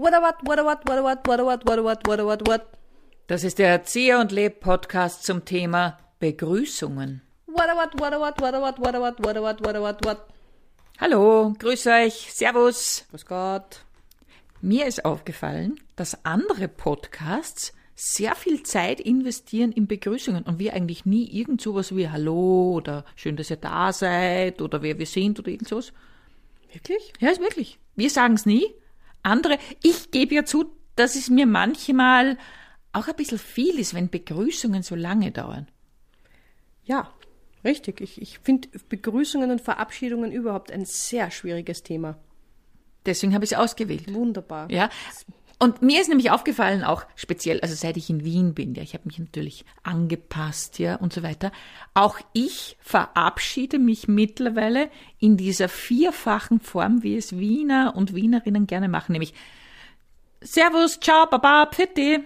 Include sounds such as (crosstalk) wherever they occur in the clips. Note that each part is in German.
What a what, what a what, what a what, what a what, what a what, what a what, what. Das ist der Erzieher und Leb Podcast zum Thema Begrüßungen. What a what, what a what, what a what, what a what, what a what, what a what, what. Hallo, grüß euch, servus. Grüß Gott. Mir ist aufgefallen, dass andere Podcasts sehr viel Zeit investieren in Begrüßungen und wir eigentlich nie irgend sowas wie Hallo oder schön, dass ihr da seid oder wer wir sind oder irgend sowas. Wirklich? Ja, ist wirklich. Wir sagen es nie. Andere, ich gebe ja zu, dass es mir manchmal auch ein bisschen viel ist, wenn Begrüßungen so lange dauern. Ja, richtig. Ich, ich finde Begrüßungen und Verabschiedungen überhaupt ein sehr schwieriges Thema. Deswegen habe ich es ausgewählt. Wunderbar. Ja. Und mir ist nämlich aufgefallen, auch speziell, also seit ich in Wien bin, ja, ich habe mich natürlich angepasst, ja, und so weiter. Auch ich verabschiede mich mittlerweile in dieser vierfachen Form, wie es Wiener und Wienerinnen gerne machen, nämlich Servus, ciao, baba, pfitti.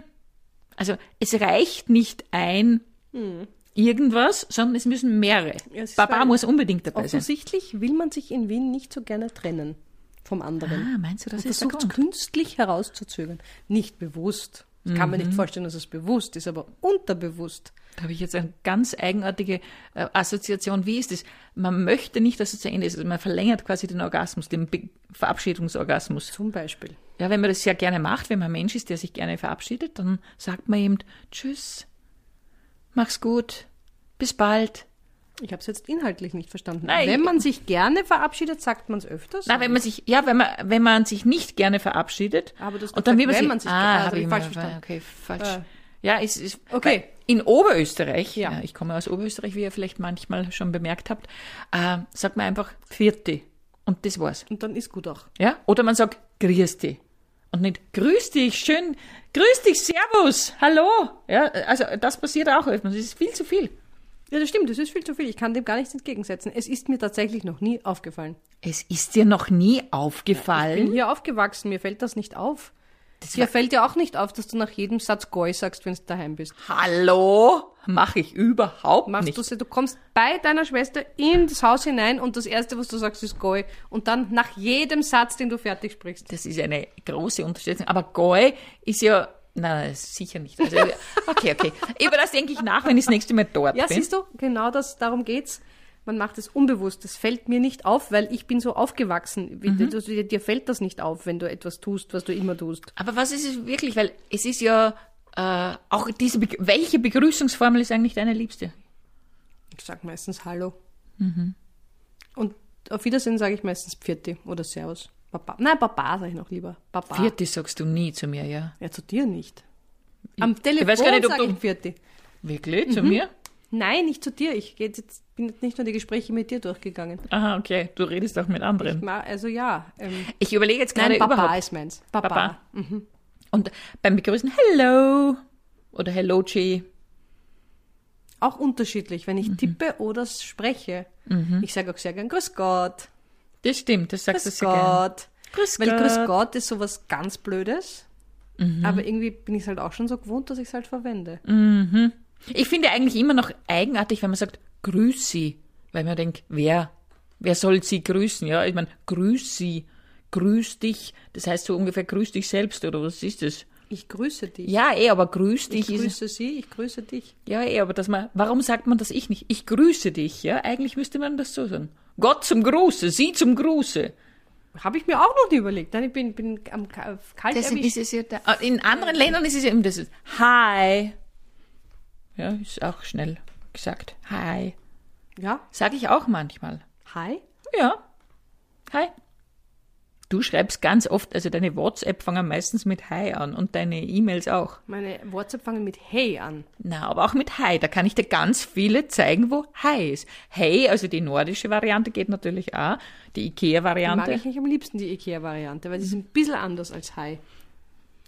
Also es reicht nicht ein irgendwas, sondern es müssen mehrere. Ja, es baba muss unbedingt dabei sein. Offensichtlich will man sich in Wien nicht so gerne trennen vom anderen. Ah, meinst du, das und ist versucht künstlich herauszuzögern. Nicht bewusst. Das kann man Mhm. nicht vorstellen, dass es bewusst ist, aber unterbewusst. Da habe ich jetzt eine ganz eigenartige äh, Assoziation. Wie ist es? Man möchte nicht, dass es zu Ende ist. Also man verlängert quasi den Orgasmus, den Be Verabschiedungsorgasmus. Zum Beispiel. Ja, wenn man das sehr gerne macht, wenn man ein Mensch ist, der sich gerne verabschiedet, dann sagt man eben Tschüss, mach's gut, bis bald. Ich habe es jetzt inhaltlich nicht verstanden. Nein, Wenn man sich gerne verabschiedet, sagt man es öfters. Na, wenn man sich, ja, wenn man, wenn man sich nicht gerne verabschiedet. Aber du hast und dann will man wenn sich, man sich- ah, ah, das habe hab ich falsch verstanden. Okay, falsch. Äh. Ja, es ist, Okay. In Oberösterreich, Ja. ja. ich komme aus Oberösterreich, wie ihr vielleicht manchmal schon bemerkt habt, äh, sagt man einfach Vierte. Und das war's. Und dann ist gut auch. Ja? Oder man sagt Grüß dich. Und nicht Grüß dich, schön, Grüß dich, Servus, Hallo. Ja, also das passiert auch öfters. Das ist viel zu viel. Ja, das stimmt, das ist viel zu viel. Ich kann dem gar nichts entgegensetzen. Es ist mir tatsächlich noch nie aufgefallen. Es ist dir noch nie Ich bin aufgefallen. hier aufgewachsen, mir fällt das nicht auf. Dir fällt ja auch nicht auf, dass du nach jedem Satz Goi sagst, wenn du daheim bist. Hallo? Mache ich überhaupt Machst nicht. du du kommst bei deiner Schwester in das Haus hinein und das erste, was du sagst, ist Goi. Und dann nach jedem Satz, den du fertig sprichst. Das ist eine große Unterstützung. Aber Goi ist ja, nein, sicher nicht. Also, okay, okay. Über das denke ich nach, wenn ich das nächste Mal dort Ja, bin. siehst du, genau das, darum geht's. Man macht es unbewusst. Das fällt mir nicht auf, weil ich bin so aufgewachsen. Mhm. Dir, dir fällt das nicht auf, wenn du etwas tust, was du immer tust. Aber was ist es wirklich? Weil es ist ja äh, auch diese, Be welche Begrüßungsformel ist eigentlich deine liebste? Ich sag meistens Hallo. Mhm. Und auf Wiedersehen sage ich meistens Pfiati oder Servus. Baba. Nein, Baba sage ich noch lieber. Baba. Vierte sagst du nie zu mir, ja? Ja, zu dir nicht. Am Telefon weiß gar nicht, ob sage du- ich Pfiati. Wirklich? Mhm. Zu mir? Nein, nicht zu dir. Ich jetzt, bin jetzt nicht nur die Gespräche mit dir durchgegangen. Aha, okay. Du redest auch mit Ich anderen. ma- Also ja. Ähm, Ich überlege jetzt gerade Baba überhaupt. ist meins. Baba. Baba. Und beim Begrüßen Hello oder Hello G. Auch unterschiedlich, wenn ich Mhm. tippe oder spreche. Ich sage auch sehr gern Grüß Gott. Das stimmt, das sagst Grüß du sehr gern. Gott. Grüß Weil Gott. Grüß Gott ist sowas ganz Blödes. Mhm. Aber irgendwie bin ich es halt auch schon so gewohnt, dass ich es halt verwende. Ich finde eigentlich immer noch eigenartig, wenn man sagt Grüß Sie, weil man denkt, wer, wer soll Sie grüßen? Ja, ich meine, Grüß Sie, Grüß dich. Das heißt so ungefähr Grüß dich selbst oder was ist das? Ich grüße dich. Ja, eh, aber Grüß ich dich ist grüße sie, ich grüße dich. Ja, eh, aber dass man, warum sagt man das ich nicht? Ich grüße dich, ja? Eigentlich müsste man das so sagen. Gott zum Gruße, Sie zum Gruße. Habe ich mir auch noch nie überlegt. Nein, ich bin, bin am Ka- kalt ist es ja da. Ah, In anderen Ländern ist es ja eben das. Hi. Ja, ist auch schnell gesagt. Hi. Ja, Sag ich auch manchmal. hi. Ja. Hi. Du schreibst ganz oft, also deine WhatsApp fangen meistens mit Hi an und deine E-Mails auch. Meine WhatsApp fangen mit Hey an. Na, aber auch mit Hi. Da kann ich dir ganz viele zeigen, wo Hi ist. Hey, also die nordische Variante geht natürlich auch. Die Die mag Ikea-Variante. ich nicht am liebsten, die IKEA-Variante, weil die ist ein bisschen anders als Hi.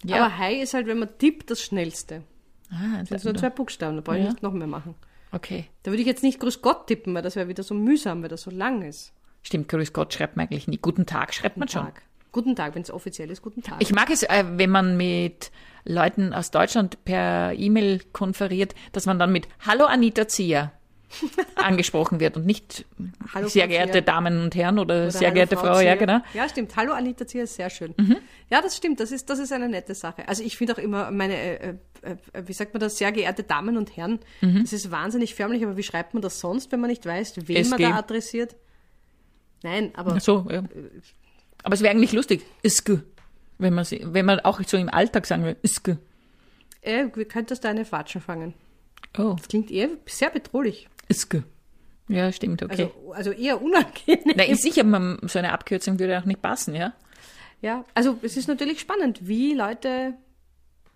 Ja. Aber Hi ist halt, wenn man tippt, das Schnellste. Ah, Das sind nur zwei Buchstaben, da brauche ich Ja. nicht noch mehr machen. okay. Da würde ich jetzt nicht Grüß Gott tippen, weil das wäre wieder so mühsam, weil das so lang ist. Stimmt, Grüß Gott schreibt man eigentlich nie. Guten Tag schreibt man schon. Tag. Guten Tag, wenn es offiziell ist, guten Tag. Ich mag es, äh, wenn man mit Leuten aus Deutschland per E-Mail konferiert, dass man dann mit Hallo Anita Zier (laughs) angesprochen wird und nicht Hallo, sehr Frau geehrte Zier. Damen und Herren oder, Oder sehr Hallo, geehrte Frau, ja Zier. genau. Ja, stimmt. Hallo Anita Zier ist sehr schön. Mhm. Ja, das stimmt. Das ist, das ist eine nette Sache. Also ich finde auch immer meine, äh, äh, äh, wie sagt man das, sehr geehrte Damen und Herren, das ist wahnsinnig förmlich, aber wie schreibt man das sonst, wenn man nicht weiß, wen man SG. da adressiert? Nein, aber So, ja. Aber es wäre eigentlich lustig, Iske, wenn man sie, wenn man auch so im Alltag sagen will, Iske. äh, wie könntest du eine Fatschen fangen? Oh, Das klingt eher sehr bedrohlich. Iske. Ja, stimmt, okay. Also, also eher unangenehm. Na, ist sicher, man, so eine Abkürzung würde auch nicht passen, ja? Ja, also es ist natürlich spannend, wie Leute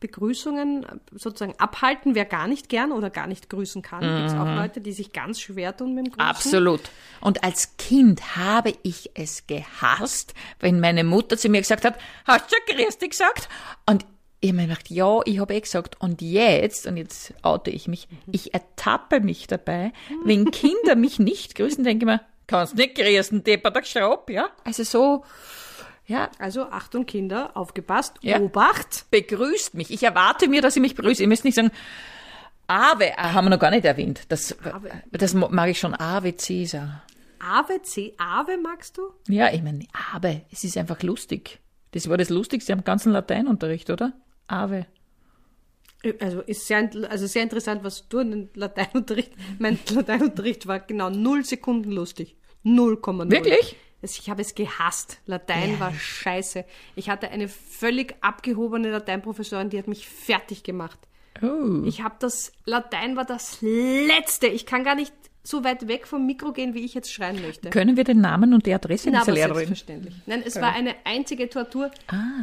Begrüßungen sozusagen abhalten, wer gar nicht gern oder gar nicht grüßen kann. Gibt es auch Leute, die sich ganz schwer tun mit dem Grüßen. Absolut. Und als Kind habe ich es gehasst, wenn meine Mutter zu mir gesagt hat, hast du dich gesagt? Und ich habe mir gedacht, ja, ich habe eh gesagt. Und jetzt, und jetzt oute ich mich, ich ertappe mich dabei, wenn Kinder mich nicht grüßen, denke ich mir, kannst nicht grüßen, Depper, der Schraub, ja? Also so, ja, Also Achtung Kinder, aufgepasst, Ja. Obacht. begrüßt mich. Ich erwarte mir, dass ihr mich begrüßt. Ihr müsst nicht sagen, Ave, ah, haben wir noch gar nicht erwähnt. Das, das mag ich schon, Ave Caesar. Ave, C, Ave magst du? Ja, ich meine, Ave, es ist einfach lustig. Das war das Lustigste am ganzen Lateinunterricht, oder? Ave. Also ist sehr, also sehr interessant, was du in den Lateinunterricht, mein Lateinunterricht war genau null Sekunden lustig. 0,0. Wirklich? Ich habe es gehasst. Latein war scheiße. Ich hatte eine völlig abgehobene Lateinprofessorin, die hat mich fertig gemacht. Oh. Ich habe das, Latein war das Letzte. Ich kann gar nicht so weit weg vom Mikro gehen, wie ich jetzt schreien möchte. Können wir den Namen und die Adresse Na, dieser Lehrerin? selbstverständlich. Nein, es war eine einzige Tortur.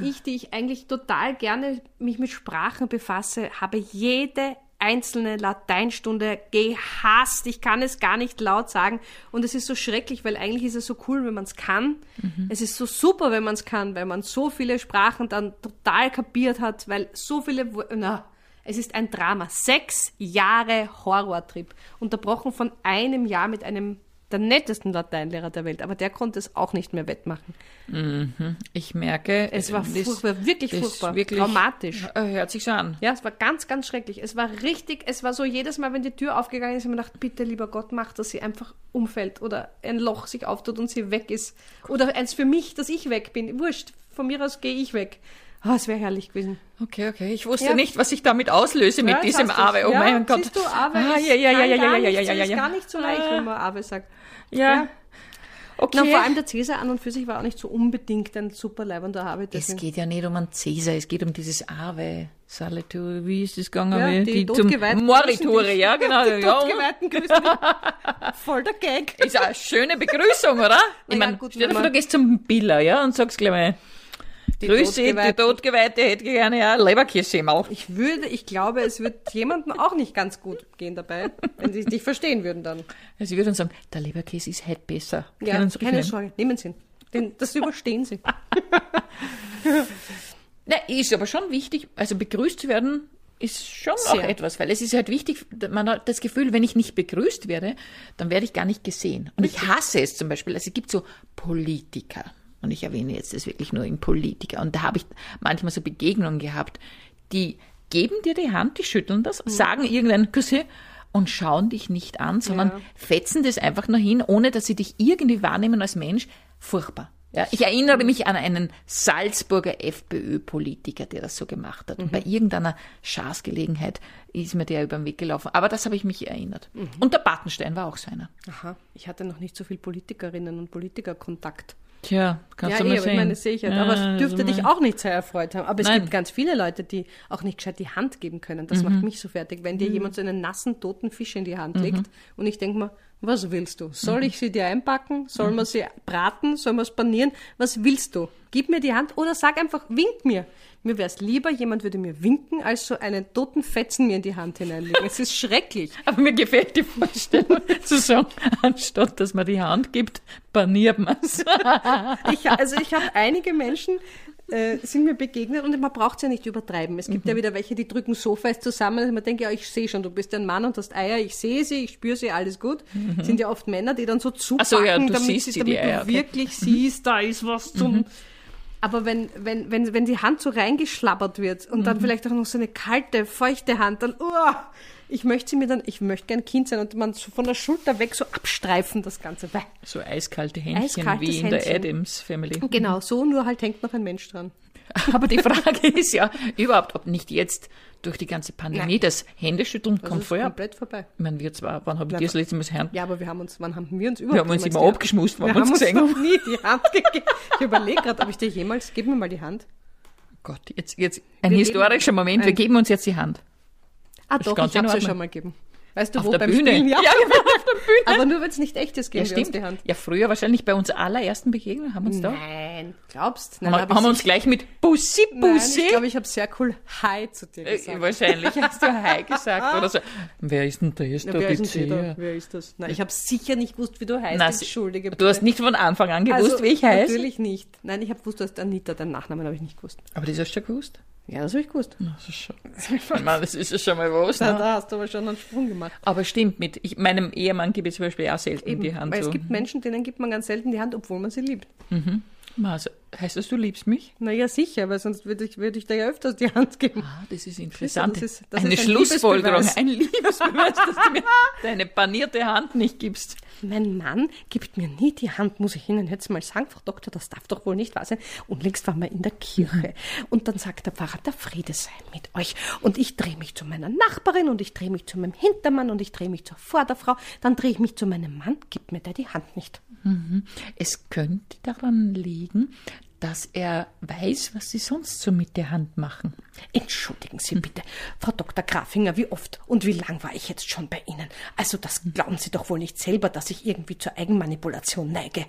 Ich, die ich eigentlich total gerne mich mit Sprachen befasse, habe jede einzelne Lateinstunde gehasst. Ich kann es gar nicht laut sagen. Und es ist so schrecklich, weil eigentlich ist es so cool, wenn man es kann. Es ist so super, wenn man es kann, weil man so viele Sprachen dann total kapiert hat, weil so viele... Na, es ist ein Drama. Sechs Jahre Horrortrip. Unterbrochen von einem Jahr mit einem der nettesten Lateinlehrer der Welt. Aber der konnte es auch nicht mehr wettmachen. Ich merke, Es war das- furchtbar, wirklich furchtbar. Wirklich, Traumatisch. Hört sich so an. Ja, es war ganz, ganz schrecklich. Es war richtig, es war so jedes Mal, wenn die Tür aufgegangen ist, habe ich mir gedacht, bitte, lieber Gott, mach, dass sie einfach umfällt oder ein Loch sich auftut und sie weg ist. Oder eins für mich, dass ich weg bin. Wurscht, von mir aus gehe ich weg. Oh, es wäre herrlich gewesen. Okay, okay. Ich wusste Ja. nicht, was ich damit auslöse mit Ja, jetzt diesem. Ave. Oh ja, mein Gott. Siehst du, Ave Ah, ist, ja, ja, ja, ja, ja, ja, ja, ja, ist gar nicht so leicht, Ah. wenn man Ave sagt. Ja. Okay. Na, vor allem der Cäsar an und für sich war auch nicht so unbedingt ein super leibender Ave. es geht ja nicht um einen Cäsar, es geht um dieses Ave. Salatu, wie ist das gegangen? Ja, Wie- die zum Moritore, ja, (laughs) genau. Die ja. Totgeweihten grüßen dich. (laughs) Voll der Gag. Ist eine schöne Begrüßung, oder? (laughs) Ich Naja, meine, stell dir vor, du gehst zum Biller, ja, und sagst gleich mal, Die Grüße, die Totgeweihten. Totgeweihte hätte gerne ja Leberkäse mal. Ich würde, ich glaube, es wird jemandem auch nicht ganz gut gehen dabei, wenn sie dich verstehen würden dann. Also ich würde dann sagen, der Leberkäse ist halt besser. Ja, Sie keine. Sorge, nehmen Sie ihn. Den, das überstehen Sie. (laughs) Na, ist aber schon wichtig, also begrüßt zu werden ist schon auch Sehr. etwas, weil es ist halt wichtig, man hat das Gefühl, wenn ich nicht begrüßt werde, dann werde ich gar nicht gesehen. Und ich hasse es zum Beispiel, also es gibt so Politiker, und ich erwähne jetzt das wirklich nur in Politiker, und da habe ich manchmal so Begegnungen gehabt, die geben dir die Hand, die schütteln das, sagen irgendein Küsse und schauen dich nicht an, sondern Ja. fetzen das einfach nur hin, ohne dass sie dich irgendwie wahrnehmen als Mensch. Furchtbar. Ja, ich erinnere mich an einen Salzburger FPÖ-Politiker, der das so gemacht hat. Und bei irgendeiner Schaßgelegenheit ist mir der über den Weg gelaufen. Aber das habe ich mich erinnert. Und der Bartenstein war auch so einer. Aha, ich hatte noch nicht so viel Politikerinnen und Politikerkontakt. Tja, kannst ja, du mal eh, sehen. ich meine, das sehe ich halt. Ja, Aber es dürfte also dich mal- auch nicht sehr erfreut haben. Aber es Nein. gibt ganz viele Leute, die auch nicht gescheit die Hand geben können. Das Mhm. macht mich so fertig. Wenn dir jemand so einen nassen, toten Fisch in die Hand legt und ich denke mir, was willst du? Soll Mhm. ich sie dir einpacken? Soll man sie braten? Soll man es panieren? Was willst du? Gib mir die Hand oder sag einfach, wink mir. Mir wäre es lieber, jemand würde mir winken, als so einen toten Fetzen mir in die Hand hineinlegen. Es ist (laughs) schrecklich. Aber mir gefällt die Vorstellung zu sagen, anstatt dass man die Hand gibt, paniert man es. (laughs) Ich, also ich habe einige Menschen, äh, sind mir begegnet und man braucht es ja nicht übertreiben. Es gibt Mhm. ja wieder welche, die drücken so fest zusammen, dass man denkt, ja, ich sehe schon, du bist ein Mann und hast Eier, ich sehe sie, ich spüre sie, alles gut. Sind ja oft Männer, die dann so zupacken, Mhm. So, ja, du damit, siehst sie, damit die Eier, du okay. Mhm. wirklich siehst, da ist was zum... Aber wenn, wenn, wenn, wenn die Hand so reingeschlabbert wird und dann vielleicht auch noch so eine kalte, feuchte Hand, dann, oh, ich möchte sie mir dann, ich möchte gern Kind sein und man so von der Schulter weg so abstreifen, das Ganze. So eiskalte Händchen Eiskaltes wie in der Händchen. Adams Family. Genau, so, nur halt hängt noch ein Mensch dran. (laughs) Aber die Frage ist ja überhaupt, ob nicht jetzt durch die ganze Pandemie Nein. das Händeschütteln Das kommt ist vorher. komplett vorbei. Ich meine, wir zwar, wann habe ich dir das letzte Mal das Hand? Ja, aber wir haben uns, wann haben wir uns überhaupt Wir haben uns immer abgeschmust, wenn Wir wir haben uns gesehen noch haben. nie die Hand gegeben. Ich überlege gerade, ob ich dir jemals, gib mir mal die Hand. Gott, jetzt, jetzt ein Wir historischer Moment, wir geben uns jetzt die Hand. Ah ist doch, ich habe in ja schon mal gegeben. Weißt du Auf wo, der beim Bühne. Spielen? Ja. (laughs) ja, genau, auf der Bühne. Aber nur wenn es nicht echt ist, geben Ja, stimmt. die Hand. Ja, früher wahrscheinlich bei uns allerersten Begegnungen haben wir uns da. Nein, glaubst? Nein, Haben, hab wir- uns gleich mit Bussi, Nein, Bussi. ich glaube, ich habe sehr cool Hi zu dir Äh, gesagt. wahrscheinlich hast du Hi gesagt oder so. Wer ist denn das Na, da, wer, ist bitte? denn der da? wer ist das? Nein, ich habe sicher nicht gewusst, wie du heißt. Na, Entschuldige. Du hast nicht von Anfang an gewusst, also, wie ich heiße. Natürlich nicht. Nein, ich habe gewusst, du hast Anita, deinen Nachnamen habe ich nicht gewusst. Aber das hast du schon gewusst? Ja, das habe ich gewusst. Das ist schon, ich meine, das ist ja schon mal was. Da, Ne? da hast du aber schon einen Sprung gemacht. Aber stimmt, mit ich, meinem Ehemann gebe ich zum Beispiel auch selten Eben, die Hand. weil so. es gibt Menschen, denen gibt man ganz selten die Hand, obwohl man sie liebt. Also, heißt das, du liebst mich? Naja, sicher, weil sonst würde ich, würde ich dir ja öfters die Hand geben. Ah, das ist interessant. Das ist- das Eine ist ein Schlussfolgerung, Liebesbeweis. ein Liebesbeweis, dass du mir deine panierte Hand nicht gibst. Mein Mann gibt mir nie die Hand, muss ich Ihnen jetzt mal sagen, Frau Doktor, das darf doch wohl nicht wahr sein. Und längst waren wir in der Kirche. Und dann sagt der Pfarrer, der Friede sei mit euch. Und ich drehe mich zu meiner Nachbarin und ich drehe mich zu meinem Hintermann und ich drehe mich zur Vorderfrau. Dann drehe ich mich zu meinem Mann, gibt mir der die Hand nicht. Es könnte daran liegen, dass er weiß, was sie sonst so mit der Hand machen. Entschuldigen Sie bitte, Frau Dr. Grafinger, wie oft und wie lang war ich jetzt schon bei Ihnen? Also das glauben Sie doch wohl nicht selber, dass ich irgendwie zur Eigenmanipulation neige.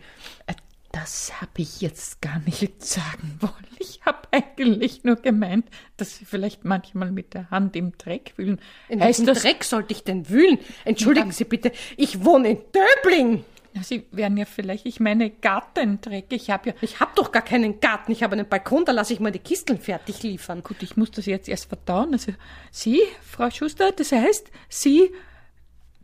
Äh, Das habe ich jetzt gar nicht sagen wollen. Ich habe eigentlich nur gemeint, dass sie vielleicht manchmal mit der Hand im Dreck wühlen. In heißt welchem das, Dreck sollte ich denn wühlen? Entschuldigen Sie bitte, ich wohne in Döbling. Sie wären ja vielleicht, ich meine, Gartendreck. Ich habe ja, Ich habe doch gar keinen Garten, ich habe einen Balkon, da lasse ich mal die Kisteln fertig liefern. gut, ich muss das jetzt erst verdauen. Also, Sie, Frau Schuster, das heißt, Sie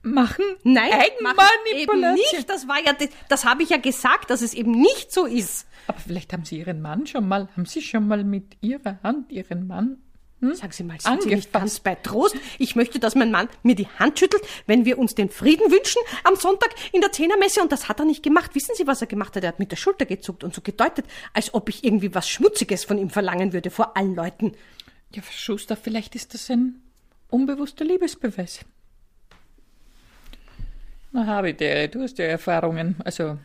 machen Nein, Eigenmanipulation. eben nicht. Das war ja, das, das habe ich ja gesagt, dass es eben nicht so ist. Aber vielleicht haben Sie Ihren Mann schon mal, haben Sie schon mal mit Ihrer Hand Ihren Mann Sagen Sie mal, sind Sie nicht ganz bei Trost? Ich möchte, dass mein Mann mir die Hand schüttelt, wenn wir uns den Frieden wünschen am Sonntag in der Zehnermesse. Und das hat er nicht gemacht. Wissen Sie, was er gemacht hat? Er hat mit der Schulter gezuckt und so gedeutet, als ob ich irgendwie was Schmutziges von ihm verlangen würde vor allen Leuten. Ja, Schuster, vielleicht ist das ein unbewusster Liebesbeweis. Na, habe der, du hast ja Erfahrungen. Also,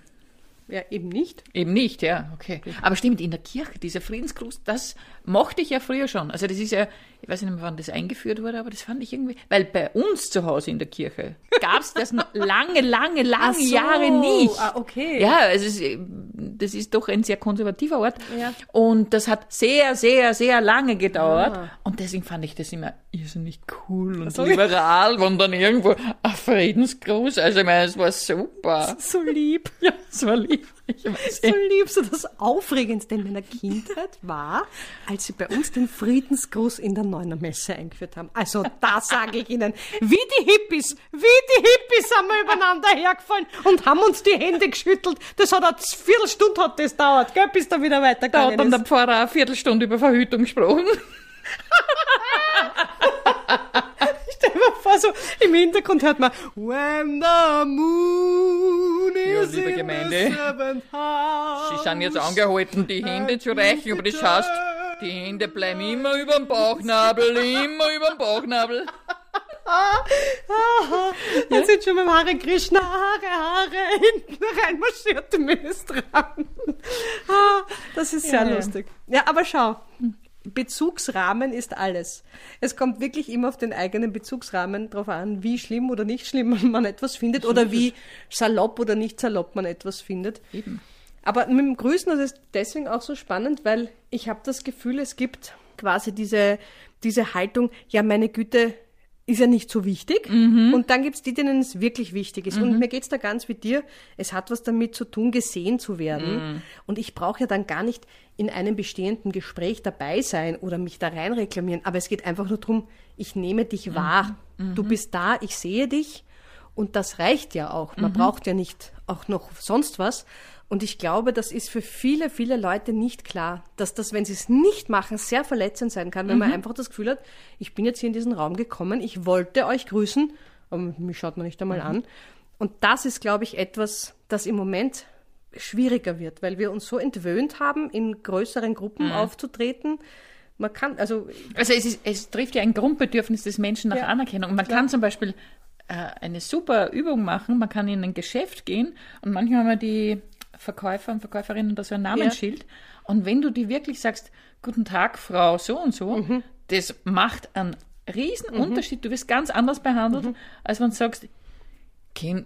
Ja, eben nicht. eben nicht, ja, okay. Aber stimmt, in der Kirche, dieser Friedensgruß, das mochte ich ja früher schon. Also, das ist ja, ich weiß nicht mehr, wann das eingeführt wurde, aber das fand ich irgendwie, weil bei uns zu Hause in der Kirche gab es das noch (laughs) lange, lange, lange so, Jahre nicht. ah, okay. Ja, es ist, äh, das ist doch ein sehr konservativer Ort. Ja. Und das hat sehr, sehr, sehr lange gedauert. Ah. Und deswegen fand ich das immer irrsinnig cool und so. liberal, wenn dann irgendwo ein Friedensgruß, also ich meine, es war super. So lieb. Ja, es war lieb. Ich weiß So lieb, so das Aufregendste in meiner Kindheit war, als sie bei uns den Friedensgruß in der Neunermesse eingeführt haben. Also da sage ich Ihnen, wie die Hippies, wie die Hippies sind wir übereinander hergefallen und haben uns die Hände geschüttelt. Das hat eine Viertelstunde hat das dauert, gell, bis da wieder Da weitergegangen hat dann der ist. Pfarrer eine Viertelstunde über Verhütung gesprochen. (laughs) Stell dir mal vor, so im Hintergrund hört man When the moon Ja, is liebe in Gemeinde, the seventh house. Sie sind jetzt angehalten, die Hände zu reichen, aber das heißt, die Hände bleiben immer über dem Bauchnabel, immer über dem Bauchnabel. Aha, (laughs) jetzt sind schon mit dem Hare Krishna, Haare, Haare, (laughs) hinten reinmarschiert im Ministran. (laughs) Ah, das ist sehr Ja, ja. lustig. Ja, aber schau, Bezugsrahmen ist alles. Es kommt wirklich immer auf den eigenen Bezugsrahmen drauf an, wie schlimm oder nicht schlimm (laughs) man etwas findet oder wie salopp oder nicht salopp man etwas findet. Eben. Aber mit dem Grüßen, das ist deswegen auch so spannend, weil ich habe das Gefühl, es gibt quasi diese, diese Haltung, ja, meine Güte, ist ja nicht so wichtig. Und dann gibt's die, denen es wirklich wichtig ist. Und mir geht's da ganz wie dir, es hat was damit zu tun, gesehen zu werden. Und ich brauche ja dann gar nicht in einem bestehenden Gespräch dabei sein oder mich da rein reklamieren. Aber es geht einfach nur drum, ich nehme dich wahr. Du bist da, ich sehe dich. Und das reicht ja auch. Man braucht ja nicht auch noch sonst was. Und ich glaube, das ist für viele, viele Leute nicht klar, dass das, wenn sie es nicht machen, sehr verletzend sein kann, wenn mhm. man einfach das Gefühl hat, ich bin jetzt hier in diesen Raum gekommen, ich wollte euch grüßen, aber mich schaut man nicht einmal mhm. an. Und das ist, glaube ich, etwas, das im Moment schwieriger wird, weil wir uns so entwöhnt haben, in größeren Gruppen mhm. aufzutreten. Man kann, also. Also es, ist, es trifft ja ein Grundbedürfnis des Menschen nach ja, Anerkennung. Man klar. kann zum Beispiel äh, eine super Übung machen, man kann in ein Geschäft gehen und manchmal haben wir die Verkäufer und Verkäuferinnen da so ein Namensschild. Ja. Und wenn du die wirklich sagst, guten Tag, Frau so und so, mhm. das macht einen riesen mhm. Unterschied. Du wirst ganz anders behandelt, mhm. als wenn du sagst,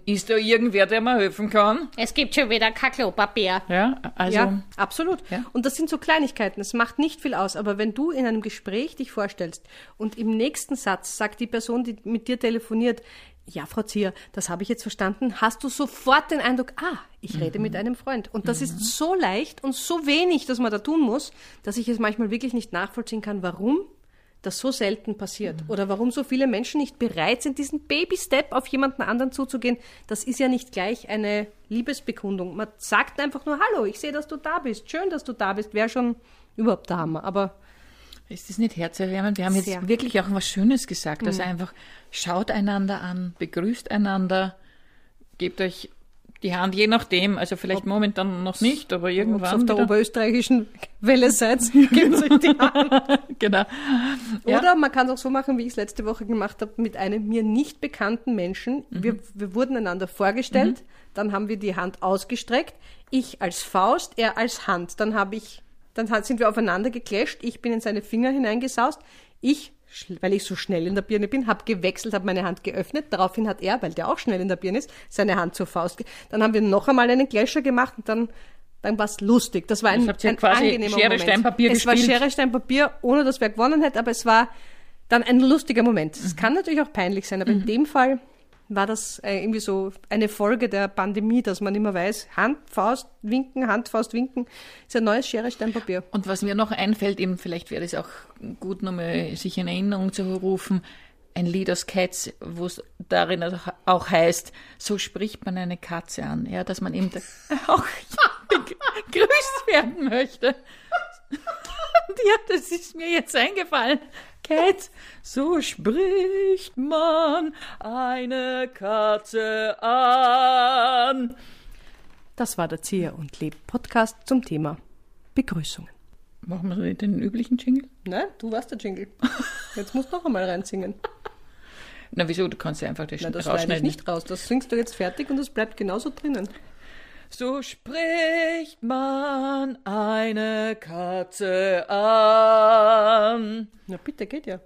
ist da irgendwer, der mir helfen kann? Es gibt schon wieder kein Klopapier. Ja, also. Ja, absolut. Ja. Und das sind so Kleinigkeiten. Es macht nicht viel aus. Aber wenn du in einem Gespräch dich vorstellst und im nächsten Satz sagt die Person, die mit dir telefoniert, ja, Frau Zier, das habe ich jetzt verstanden, hast du sofort den Eindruck, ah, ich rede mhm. mit einem Freund. Und das mhm. ist so leicht und so wenig, dass man da tun muss, dass ich es manchmal wirklich nicht nachvollziehen kann, warum das so selten passiert. Mhm. Oder warum so viele Menschen nicht bereit sind, diesen Baby-Step auf jemanden anderen zuzugehen. Das ist ja nicht gleich eine Liebesbekundung. Man sagt einfach nur, hallo, ich sehe, dass du da bist. Schön, dass du da bist. Wäre schon überhaupt der Hammer. Aber ist das nicht herzerwärmend? Wir haben jetzt Sehr. wirklich auch was Schönes gesagt. Also mhm. einfach schaut einander an, begrüßt einander, gebt euch die Hand, je nachdem, also vielleicht Ob, momentan noch nicht, aber irgendwann. auf der oberösterreichischen (laughs) Welle seid, gebt euch die Hand. (laughs) genau. Oder ja. man kann es auch so machen, wie ich es letzte Woche gemacht habe, mit einem mir nicht bekannten Menschen. Mhm. Wir, wir wurden einander vorgestellt, mhm. dann haben wir die Hand ausgestreckt, ich als Faust, er als Hand. Dann habe ich dann sind wir aufeinander geclasht. Ich bin in seine Finger hineingesaust. Ich, weil ich so schnell in der Birne bin, habe gewechselt, habe meine Hand geöffnet. Daraufhin hat er, weil der auch schnell in der Birne ist, seine Hand zur Faust. Dann haben wir noch einmal einen Clasher gemacht und dann dann war es lustig. Das war ein, ein ja quasi angenehmer Schere, Moment. Stein, Papier es gespielt. war Schere, Stein, Papier, ohne dass wer gewonnen hätte, aber es war dann ein lustiger Moment. Es mhm. kann natürlich auch peinlich sein, aber mhm. in dem Fall war das äh, irgendwie so eine Folge der Pandemie, dass man immer weiß, Hand, Faust, winken, Hand, Faust, winken, ist ein neues Schere, Stein, Papier. Und was mir noch einfällt, eben vielleicht wäre es auch gut, nochmal sich in Erinnerung zu rufen, ein Lied aus Cats, wo es darin auch heißt, so spricht man eine Katze an, ja, dass man eben (laughs) auch begrüßt werden möchte. (laughs) ja, das ist mir jetzt eingefallen. Cat, so spricht man eine Katze an. Das war der Zieher und Leb Podcast zum Thema Begrüßungen. Machen wir den üblichen Jingle? Nein, du warst der Jingle. Jetzt musst du noch einmal reinsingen. Na wieso, du kannst ja einfach das, Nein, das rausschneiden. ich nicht raus. Das singst du jetzt fertig und das bleibt genauso drinnen. So spricht man eine Katze an. Na bitte, geht ja.